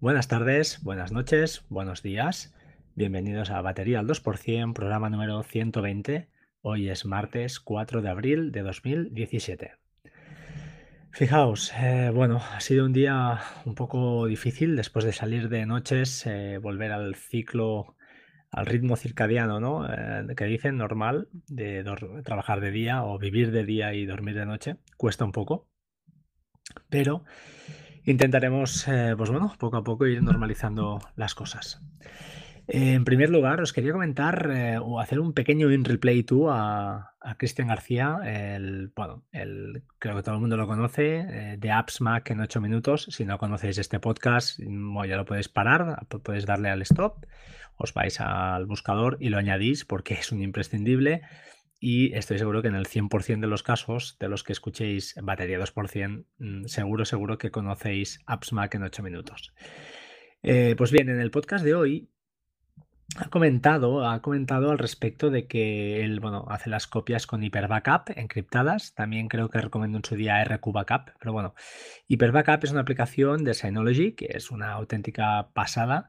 Buenas tardes, buenas noches, buenos días. Bienvenidos a Batería al 2%, programa número 120. Hoy es martes 4 de abril de 2017. Fijaos, eh, bueno, ha sido un día un poco difícil después de salir de noches, eh, volver al ciclo, al ritmo circadiano, ¿no? Eh, que dicen normal de trabajar de día o vivir de día y dormir de noche. Cuesta un poco, pero intentaremos, pues bueno, poco a poco ir normalizando las cosas. En primer lugar, os quería comentar o hacer un pequeño in replay tú a, a Cristian García, el, bueno, el, creo que todo el mundo lo conoce, eh, de Apps Mac en 8 minutos. Si no conocéis este podcast, mm, ya lo podéis parar, podéis darle al stop, os vais al buscador y lo añadís porque es un imprescindible. Y estoy seguro que en el 100% de los casos de los que escuchéis batería 2%, mm, seguro, seguro que conocéis Apps Mac en 8 minutos. Eh, pues bien, en el podcast de hoy ha comentado, ha comentado al respecto de que él, bueno, hace las copias con Hyper Backup encriptadas. También creo que recomiendo en su día RQ Backup, pero bueno, Hyper Backup es una aplicación de Synology que es una auténtica pasada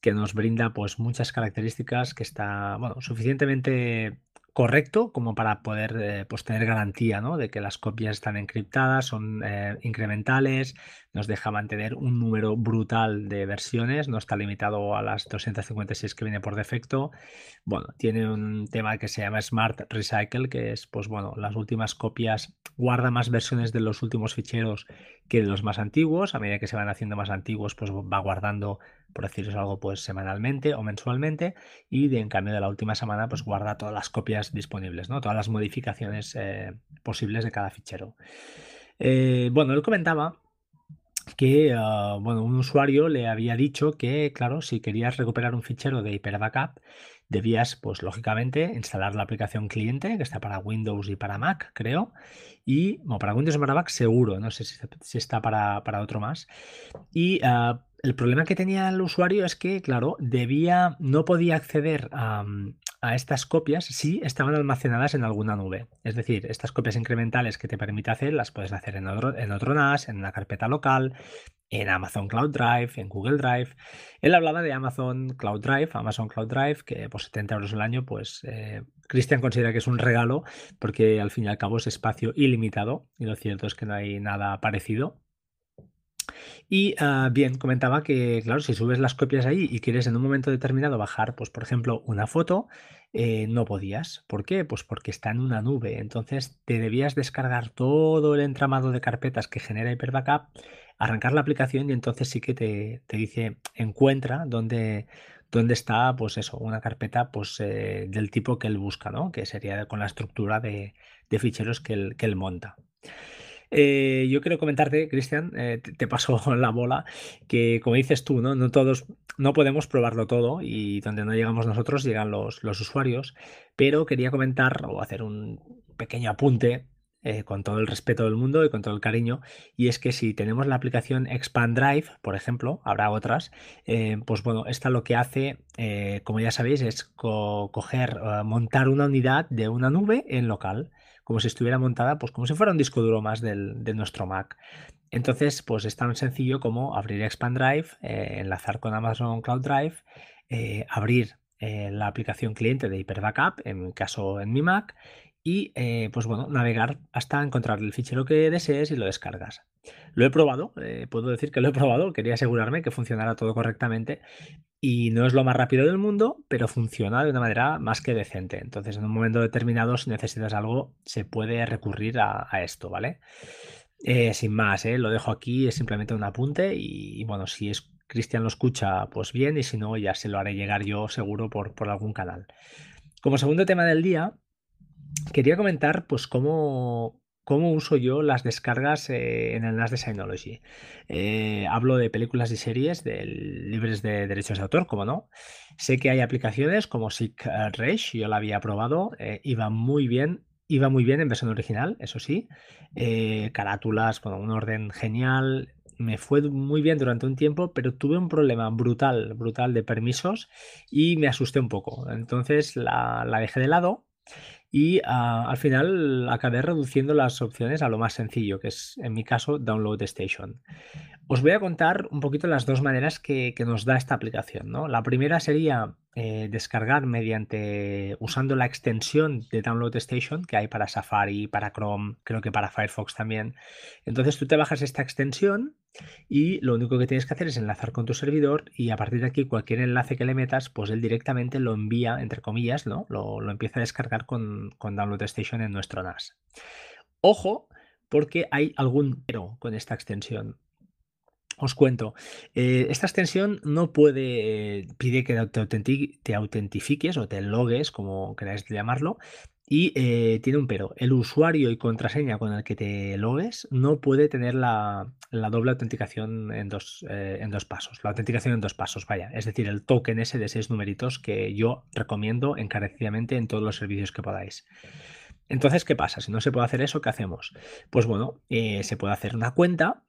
que nos brinda pues muchas características que está, bueno, suficientemente correcto como para poder eh, pues tener garantía ¿no? de que las copias están encriptadas, son eh, incrementales, nos deja mantener un número brutal de versiones, no está limitado a las 256 que viene por defecto. Bueno, tiene un tema que se llama Smart Recycle, que es, pues bueno, las últimas copias guarda más versiones de los últimos ficheros que de los más antiguos. A medida que se van haciendo más antiguos, pues va guardando, por deciros algo, pues semanalmente o mensualmente. Y de, en cambio de la última semana, pues guarda todas las copias disponibles, ¿no? Todas las modificaciones eh, posibles de cada fichero. Eh, bueno, él comentaba que ah, bueno, un usuario le había dicho que, claro, si querías recuperar un fichero de Hyper Backup, debías, pues lógicamente, instalar la aplicación cliente, que está para Windows y para Mac, creo, y, bueno, para Windows y para Mac seguro, no sé si, está para, para, otro más. Y ah, el problema que tenía el usuario es que, claro, debía, no podía acceder a, a estas copias si estaban almacenadas en alguna nube. Es decir, estas copias incrementales que te permite hacer las puedes hacer en otro, en otro NAS, en una carpeta local, en Amazon Cloud Drive, en Google Drive. Él hablaba de Amazon Cloud Drive, Amazon Cloud Drive, que por 70 euros al año, pues eh, Cristian considera que es un regalo porque al fin y al cabo es espacio ilimitado y lo cierto es que no hay nada parecido. Y ah, bien, comentaba que, claro, si subes las copias ahí y quieres en un momento determinado bajar, pues por ejemplo, una foto, eh, no podías. ¿Por qué? Pues porque está en una nube. Entonces te debías descargar todo el entramado de carpetas que genera Hyperbackup, arrancar la aplicación y entonces sí que te, dice encuentra dónde, dónde está, pues eso, una carpeta pues, eh, del tipo que él busca, ¿no? Que sería con la estructura de, ficheros que él, que él monta. Eh, yo quiero comentarte, Cristian, eh, te, paso la bola, que como dices tú, ¿no? No todos, no podemos probarlo todo y donde no llegamos nosotros llegan los, los usuarios, pero quería comentar o hacer un pequeño apunte eh, con todo el respeto del mundo y con todo el cariño, y es que si tenemos la aplicación Expand Drive, por ejemplo, habrá otras, pues bueno, esta lo que hace, como ya sabéis, es coger, montar una unidad de una nube en local como si estuviera montada, pues como si fuera un disco duro más de nuestro Mac. Entonces, pues es tan sencillo como abrir Expand Drive, eh, enlazar con Amazon Cloud Drive, eh, abrir eh, la aplicación cliente de Hyper Backup, en mi caso en mi Mac, y pues bueno, navegar hasta encontrar el fichero que desees y lo descargas. Lo he probado, puedo decir que lo he probado, quería asegurarme que funcionara todo correctamente y no es lo más rápido del mundo, pero funciona de una manera más que decente. Entonces, en un momento determinado, si necesitas algo, se puede recurrir a, esto, ¿vale? Eh, sin más, ¿eh? lo dejo aquí, es simplemente un apunte y, bueno, si es Cristian lo escucha, pues bien, y si no, ya se lo haré llegar yo seguro por algún canal. Como segundo tema del día, quería comentar pues cómo, cómo uso yo las descargas eh, en el NAS de Synology. Eh, hablo de películas y series libres de derechos de autor, como no. Sé que hay aplicaciones como Sick Rage, yo la había probado, eh, iba muy bien. Iba muy bien en versión original, eso sí. carátulas, bueno, un orden genial. Me fue muy bien durante un tiempo, pero tuve un problema brutal, brutal de permisos y me asusté un poco. Entonces la dejé de lado y ah, al final acabé reduciendo las opciones a lo más sencillo, que es en mi caso Download Station. Os voy a contar un poquito las dos maneras que, nos da esta aplicación. ¿no? La primera sería eh, descargar mediante usando la extensión de Download Station que hay para Safari, para Chrome, creo que para Firefox también. Entonces tú te bajas esta extensión y lo único que tienes que hacer es enlazar con tu servidor y a partir de aquí cualquier enlace que le metas, pues él directamente lo envía, entre comillas, ¿no? Lo, empieza a descargar con, con Download Station en nuestro NAS. Ojo, porque hay algún pero con esta extensión. Os cuento, eh, esta extensión no puede, pide que te, autentifiques o te logues, como queráis llamarlo, y eh, tiene un pero. El usuario y contraseña con el que te logues no puede tener la, doble autenticación en dos, eh, en dos pasos. La autenticación en dos pasos, vaya. Es decir, el token ese de seis numeritos que yo recomiendo encarecidamente en todos los servicios que podáis. Entonces, ¿qué pasa? Si no se puede hacer eso, ¿qué hacemos? Pues bueno, se puede hacer una cuenta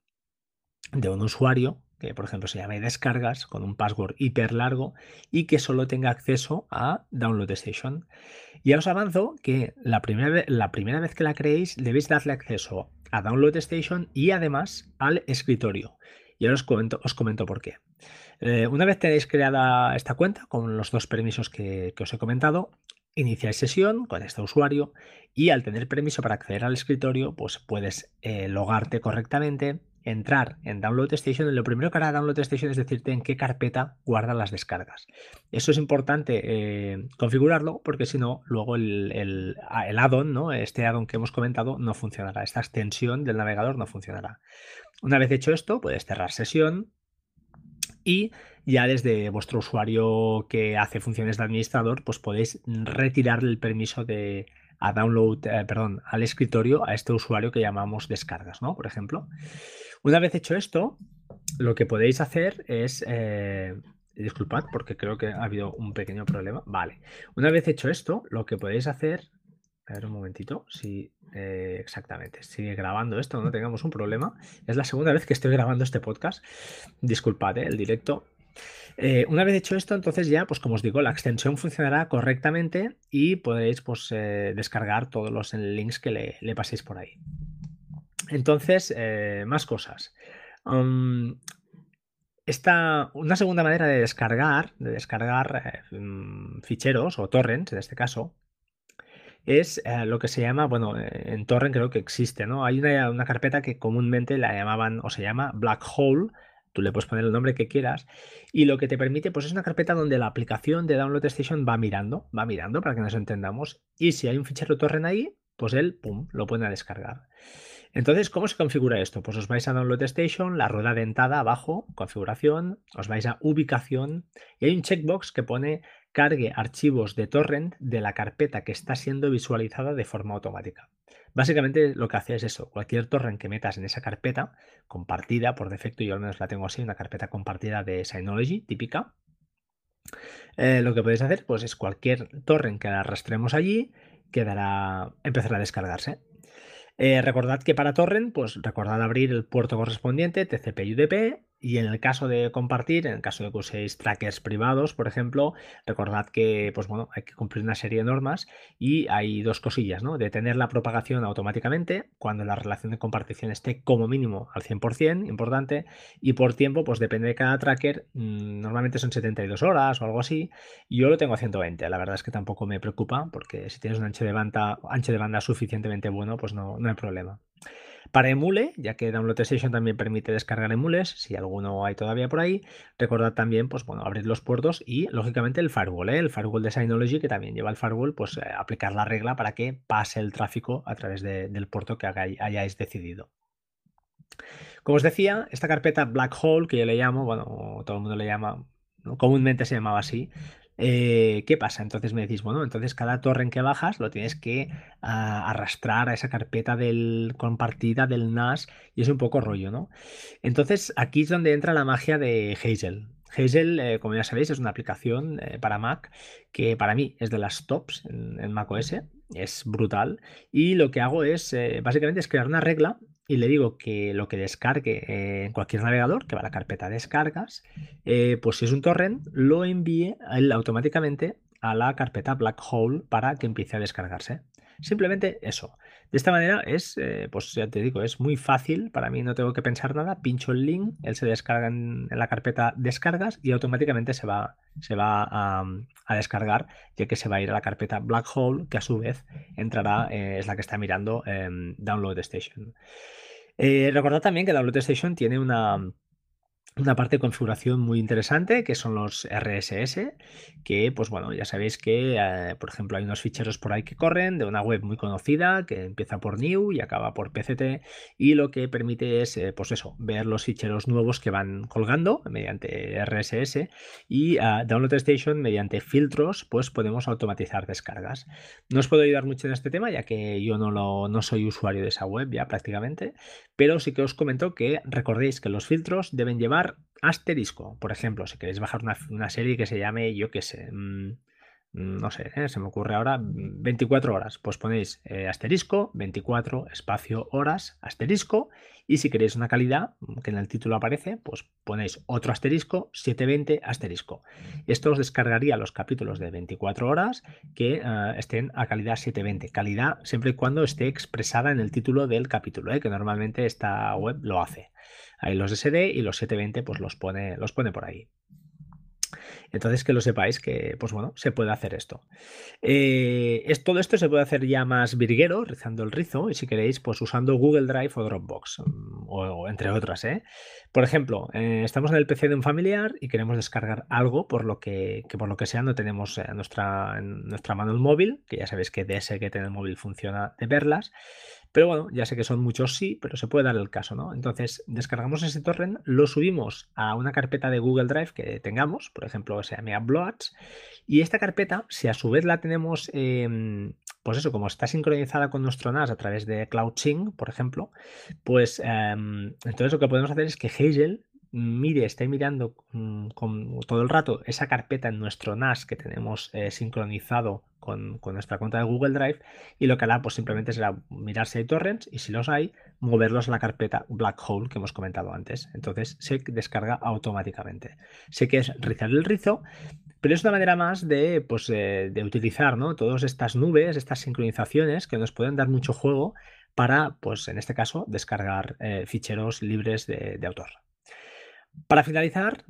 de un usuario que por ejemplo se llame descargas con un password hiper largo y que solo tenga acceso a Download Station. Y os avanzo que la primera, vez, la primera vez que la creéis debéis darle acceso a Download Station y además al escritorio. Y ahora os comento, os comento por qué. Eh, una vez tenéis creada esta cuenta con los dos permisos que, os he comentado, iniciáis sesión con este usuario y al tener permiso para acceder al escritorio, pues puedes eh, logarte correctamente entrar en Download Station lo primero que hará Download Station es decirte en qué carpeta guarda las descargas. Eso es importante eh, configurarlo porque si no, luego el, el, ¿no? este add-on que hemos comentado, no funcionará. Esta extensión del navegador no funcionará. Una vez hecho esto, puedes cerrar sesión y ya desde vuestro usuario que hace funciones de administrador, pues podéis retirarle el permiso de a download, eh, perdón, al escritorio a este usuario que llamamos descargas, ¿no? Por ejemplo. Una vez hecho esto, lo que podéis hacer es... Eh, disculpad porque creo que ha habido un pequeño problema. Vale. Una vez hecho esto, lo que podéis hacer... A ver un momentito. Si eh, exactamente sigue grabando esto, no tengamos un problema. Es la segunda vez que estoy grabando este podcast. Disculpad, el directo eh, una vez hecho esto, entonces ya, pues como os digo, la extensión funcionará correctamente y podréis pues, descargar todos los links que le paséis por ahí. Entonces, eh, más cosas. esta, una segunda manera de descargar, de descargar eh, mm, ficheros o torrents en este caso, es eh, lo que se llama, bueno, en torrent creo que existe, ¿no? Hay una, una, carpeta que comúnmente la llamaban o se llama black hole, tú le puedes poner el nombre que quieras, y lo que te permite, pues es una carpeta donde la aplicación de Download Station va mirando, va mirando para que nos entendamos, y si hay un fichero torrent ahí, pues él, pum, lo puede descargar. Entonces, ¿cómo se configura esto? Pues os vais a Download Station, la rueda dentada abajo, configuración, os vais a ubicación y hay un checkbox que pone cargue archivos de torrent de la carpeta que está siendo visualizada de forma automática. Básicamente lo que hace es eso, cualquier torrent que metas en esa carpeta compartida, por defecto yo al menos la tengo así, una carpeta compartida de Synology típica, eh, lo que podéis hacer pues es cualquier torrent que arrastremos allí quedará, empezará a descargarse. Eh, recordad que para torrent, pues recordad abrir el puerto correspondiente TCP/UDP y en el caso de compartir, en el caso de que uséis trackers privados, por ejemplo, recordad que pues bueno, hay que cumplir una serie de normas y hay dos cosillas, ¿no? Detener la propagación automáticamente cuando la relación de compartición esté como mínimo al 100%, importante, y por tiempo, pues depende de cada tracker, mm, normalmente son 72 horas o algo así. Yo lo tengo a 120, la verdad es que tampoco me preocupa porque si tienes un ancho de banda, ancho de banda suficientemente bueno, pues no, no hay problema. Para emule, ya que Download Station también permite descargar emules, si alguno hay todavía por ahí, recordad también, pues bueno, abrir los puertos y lógicamente el firewall, ¿eh? el firewall de Synology que también lleva el firewall, pues eh, aplicar la regla para que pase el tráfico a través del puerto que hayáis decidido. Como os decía, esta carpeta Black Hole, que yo le llamo, bueno, todo el mundo le llama, comúnmente se llamaba así, eh, ¿Qué pasa? Entonces me decís, bueno, entonces cada torre en que bajas lo tienes que ah, arrastrar a esa carpeta del, compartida del NAS y es un poco rollo, ¿no? Entonces aquí es donde entra la magia de Hazel. Hazel, eh, como ya sabéis, es una aplicación eh, para Mac que para mí es de las tops en, en Mac OS, es brutal y lo que hago es básicamente es crear una regla y le digo que lo que descargue en cualquier navegador, que va a la carpeta descargas, eh, pues si es un torrent, lo envíe él automáticamente a la carpeta Black Hole para que empiece a descargarse. Simplemente eso. De esta manera es, eh, pues ya te digo, es muy fácil. Para mí no tengo que pensar nada. Pincho el link, él se descarga en, la carpeta descargas y automáticamente se va, se va a, descargar, ya que se va a ir a la carpeta Black Hole, que a su vez entrará, eh, es la que está mirando en Download Station. Eh, recordad también que Download Station tiene una una parte de configuración muy interesante que son los RSS, que pues bueno, ya sabéis que eh, por ejemplo hay unos ficheros por ahí que corren de una web muy conocida que empieza por new y acaba por PCT y lo que permite es eh, pues eso, ver los ficheros nuevos que van colgando mediante RSS y uh, Download Station mediante filtros pues podemos automatizar descargas. No os puedo ayudar mucho en este tema ya que yo no, lo, no soy usuario de esa web ya prácticamente, pero sí que os comento que recordéis que los filtros deben llevar asterisco. Por ejemplo, si queréis bajar una, serie que se llame, yo qué sé, mm, Mm, no sé, ¿eh? se me ocurre ahora 24 mm, horas, pues ponéis eh, asterisco, 24, espacio, horas, asterisco, y si queréis una calidad, mm, que en el título aparece, pues ponéis otro asterisco, 720, asterisco. Esto os descargaría los capítulos de 24 horas que eh, estén a calidad 720, calidad siempre y cuando esté expresada en el título del capítulo, que normalmente esta web lo hace. Ahí los SD y los 720 pues los pone, los pone por ahí. Entonces que lo sepáis que, pues bueno, se puede hacer esto. Eh, todo esto se puede hacer ya más virguero, rizando el rizo, y si queréis, pues usando Google Drive o Dropbox, mm, o, entre otras. ¿eh? Por ejemplo, eh, estamos en el PC de un familiar y queremos descargar algo por lo que, por lo que sea no tenemos en nuestra, nuestra mano el móvil, que ya sabéis que DS que tiene el móvil funciona de verlas. Pero bueno, ya sé que son muchos sí, pero se puede dar el caso, ¿no? Entonces, descargamos ese torrent, lo subimos a una carpeta de Google Drive que tengamos, por ejemplo, se llama Uploads, y esta carpeta, si a su vez la tenemos, pues eso, como está sincronizada con nuestro NAS a través de CloudSync, por ejemplo, pues em, entonces lo que podemos hacer es que Hazel mire, esté mirando mm, con, todo el rato esa carpeta en nuestro NAS que tenemos eh, sincronizado con, nuestra cuenta de Google Drive y lo que hará pues simplemente será mirar si hay torrents y si los hay, moverlos a la carpeta Black Hole que hemos comentado antes. Entonces se descarga automáticamente. Sé que es rizar el rizo, pero es una manera más de, pues, eh, de utilizar ¿no? todas estas nubes, estas sincronizaciones que nos pueden dar mucho juego para, pues en este caso, descargar eh, ficheros libres de autor. Para finalizar,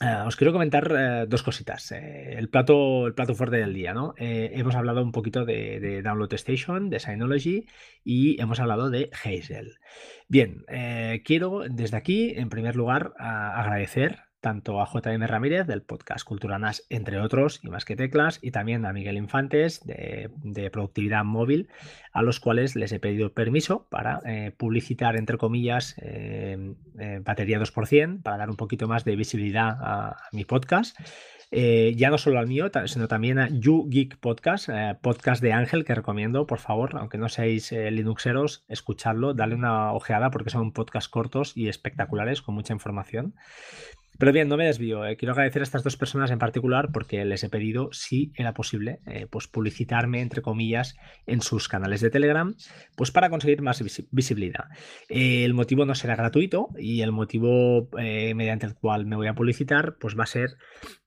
eh, os quiero comentar eh, dos cositas. Eh, el, plato, el plato fuerte del día, ¿no? hemos hablado un poquito de, Download Station, de Synology y hemos hablado de Hazel. Bien, quiero desde aquí, en primer lugar, agradecer tanto a JM Ramírez del podcast Cultura NAS, entre otros, y más que teclas, y también a Miguel Infantes de, Productividad Móvil, a los cuales les he pedido permiso para eh, publicitar, entre comillas, eh, eh, batería 2%, para dar un poquito más de visibilidad a, mi podcast. ya no solo al mío, sino también a YouGeek Podcast, podcast de Ángel que recomiendo, por favor, aunque no seáis Linuxeros, escuchadlo, darle una ojeada porque son podcasts cortos y espectaculares con mucha información. Pero bien, no me desvío. Eh. Quiero agradecer a estas dos personas en particular porque les he pedido, si era posible, eh, pues publicitarme, entre comillas, en sus canales de Telegram, pues para conseguir más visibilidad. Eh, el motivo no será gratuito y el motivo mediante el cual me voy a publicitar, pues va a ser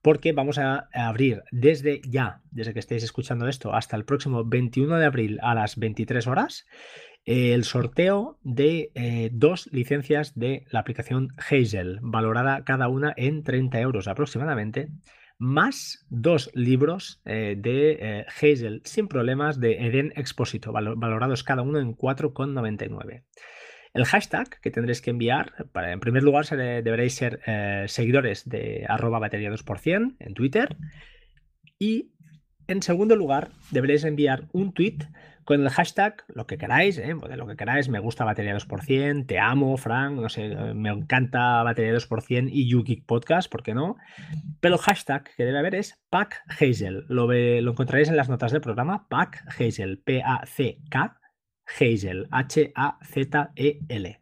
porque vamos a abrir desde ya, desde que estéis escuchando esto, hasta el próximo 21 de abril a las 23 horas, el sorteo de eh, dos licencias de la aplicación Hazel, valorada cada una en 30 euros aproximadamente, más dos libros eh, de eh, Hazel sin problemas de Eden Expósito, valorados cada uno en 4,99. El hashtag que tendréis que enviar, para, en primer lugar deberéis ser seguidores de arroba batería 2% en Twitter y en segundo lugar deberéis enviar un tweet con el hashtag, lo que queráis, ¿eh? lo que queráis, me gusta batería 2%, te amo, Frank, no sé, me encanta batería 2% y YouGeek Podcast, ¿por qué no? Pero el hashtag que debe haber es Pack Hazel. Lo, lo encontraréis en las notas del programa, Pack Hazel, P-A-C-K, Hazel, H-A-Z-E-L.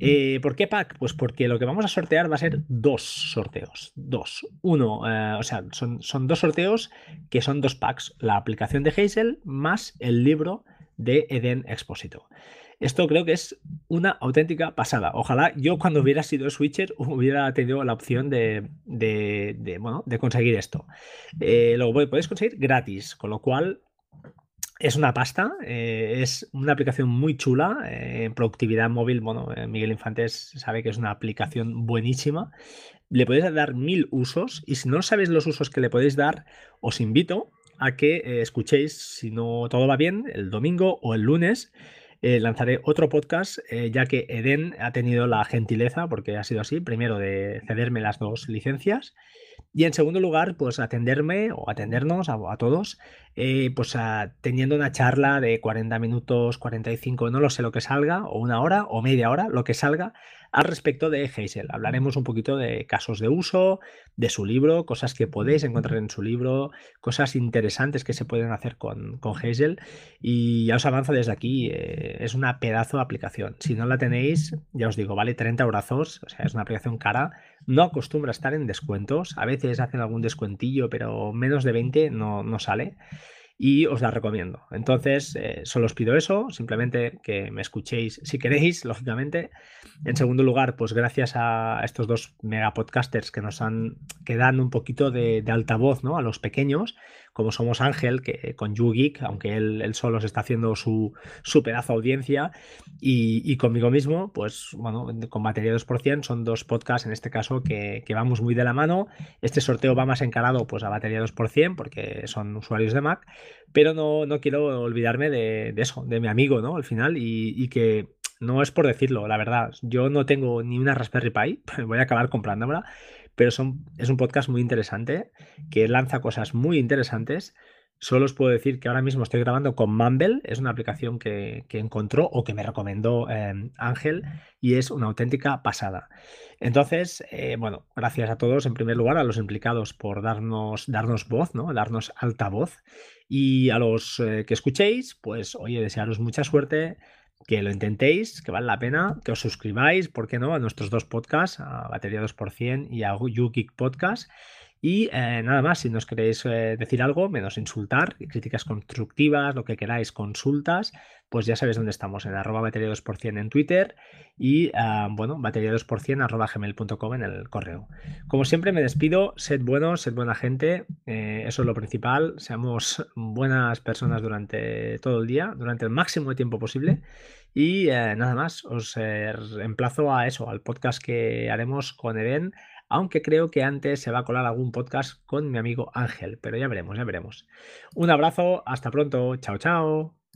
Eh, ¿Por qué pack? Pues porque lo que vamos a sortear va a ser dos sorteos. Dos. Uno, eh, o sea, son, dos sorteos que son dos packs. La aplicación de Hazel más el libro de Eden Expósito. Esto creo que es una auténtica pasada. Ojalá yo cuando hubiera sido switcher hubiera tenido la opción de, de, bueno, de conseguir esto. Eh, lo podéis conseguir gratis, con lo cual es una pasta, eh, es una aplicación muy chula. Eh, en productividad móvil, bueno, eh, Miguel Infantes sabe que es una aplicación buenísima. Le podéis dar mil usos y si no sabéis los usos que le podéis dar, os invito a que escuchéis, si no todo va bien, el domingo o el lunes. lanzaré otro podcast, ya que Eden ha tenido la gentileza, porque ha sido así, primero de cederme las dos licencias y en segundo lugar, pues atenderme o atendernos a, todos, eh, pues teniendo una charla de 40 minutos, 45, no lo sé lo que salga, o una hora o media hora, lo que salga, al respecto de Hazel. Hablaremos un poquito de casos de uso, de su libro, cosas que podéis encontrar en su libro, cosas interesantes que se pueden hacer con, con. Y ya os avanzo desde aquí, eh, es una pedazo de aplicación. Si no la tenéis, ya os digo, vale 30 brazos, o sea, es una aplicación cara. No acostumbra a estar en descuentos, a veces hacen algún descuentillo, pero menos de 20 no, no sale y os la recomiendo. Entonces, eh, solo os pido eso, simplemente que me escuchéis si queréis, lógicamente. En segundo lugar, pues gracias a estos dos mega podcasters que nos han, que dan un poquito de, de altavoz ¿no? a los pequeños, como somos Ángel, que con YouGeek, aunque él, solo se está haciendo su, su pedazo audiencia, y, conmigo mismo, pues bueno, con Batería 2%, son dos podcasts en este caso que, vamos muy de la mano. Este sorteo va más encarado pues a Batería 2%, porque son usuarios de Mac, pero no, no quiero olvidarme de, eso, de mi amigo, ¿no? Al final, y, y que no es por decirlo, la verdad. Yo no tengo ni una Raspberry Pi, voy a acabar comprándomela, pero es un podcast muy interesante que lanza cosas muy interesantes. Solo os puedo decir que ahora mismo estoy grabando con Mumble, es una aplicación que, encontró o que me recomendó em, Ángel y es una auténtica pasada. Entonces, eh, bueno, gracias a todos, en primer lugar, a los implicados por darnos, darnos voz, ¿no? darnos voz Y a los eh, que escuchéis, pues oye, desearos mucha suerte, que lo intentéis, que vale la pena, que os suscribáis, ¿por qué no?, a nuestros dos podcasts, a Batería 2% y a YouGeek Podcast. Y eh, nada más, si nos queréis eh, decir algo, menos insultar, críticas constructivas, lo que queráis, consultas, pues ya sabéis dónde estamos, en arroba batería 2% en Twitter y, ah, bueno, batería 2% arroba gmail.com en el correo. Como siempre me despido, sed buenos, sed buena gente, eh, eso es lo principal, seamos buenas personas durante todo el día, durante el máximo de tiempo posible y nada más, os emplazo a eso, al podcast que haremos con Eden aunque creo que antes se va a colar algún podcast con mi amigo Ángel, pero ya veremos, ya veremos. Un abrazo, hasta pronto, chao, chao.